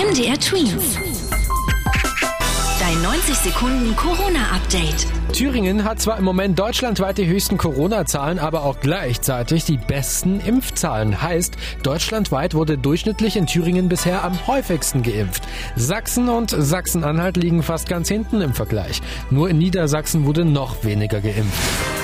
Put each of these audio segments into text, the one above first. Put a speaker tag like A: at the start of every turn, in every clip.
A: MDR Twins. Dein 90 Sekunden Corona-Update.
B: Thüringen hat zwar im Moment deutschlandweit die höchsten Corona-Zahlen, aber auch gleichzeitig die besten Impfzahlen. Heißt, deutschlandweit wurde durchschnittlich in Thüringen bisher am häufigsten geimpft. Sachsen und Sachsen-Anhalt liegen fast ganz hinten im Vergleich. Nur in Niedersachsen wurde noch weniger geimpft.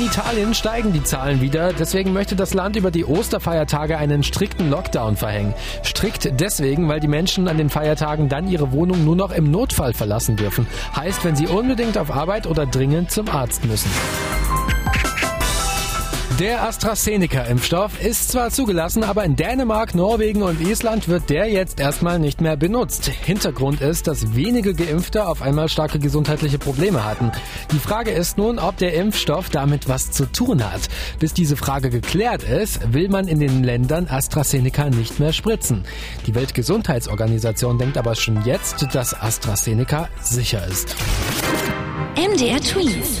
B: In Italien steigen die Zahlen wieder, deswegen möchte das Land über die Osterfeiertage einen strikten Lockdown verhängen. Strikt deswegen, weil die Menschen an den Feiertagen dann ihre Wohnung nur noch im Notfall verlassen dürfen. Heißt, wenn sie unbedingt auf Arbeit oder dringend zum Arzt müssen. Der AstraZeneca-Impfstoff ist zwar zugelassen, aber in Dänemark, Norwegen und Island wird der jetzt erstmal nicht mehr benutzt. Hintergrund ist, dass wenige Geimpfte auf einmal starke gesundheitliche Probleme hatten. Die Frage ist nun, ob der Impfstoff damit was zu tun hat. Bis diese Frage geklärt ist, will man in den Ländern AstraZeneca nicht mehr spritzen. Die Weltgesundheitsorganisation denkt aber schon jetzt, dass AstraZeneca sicher ist.
A: MDR Twins.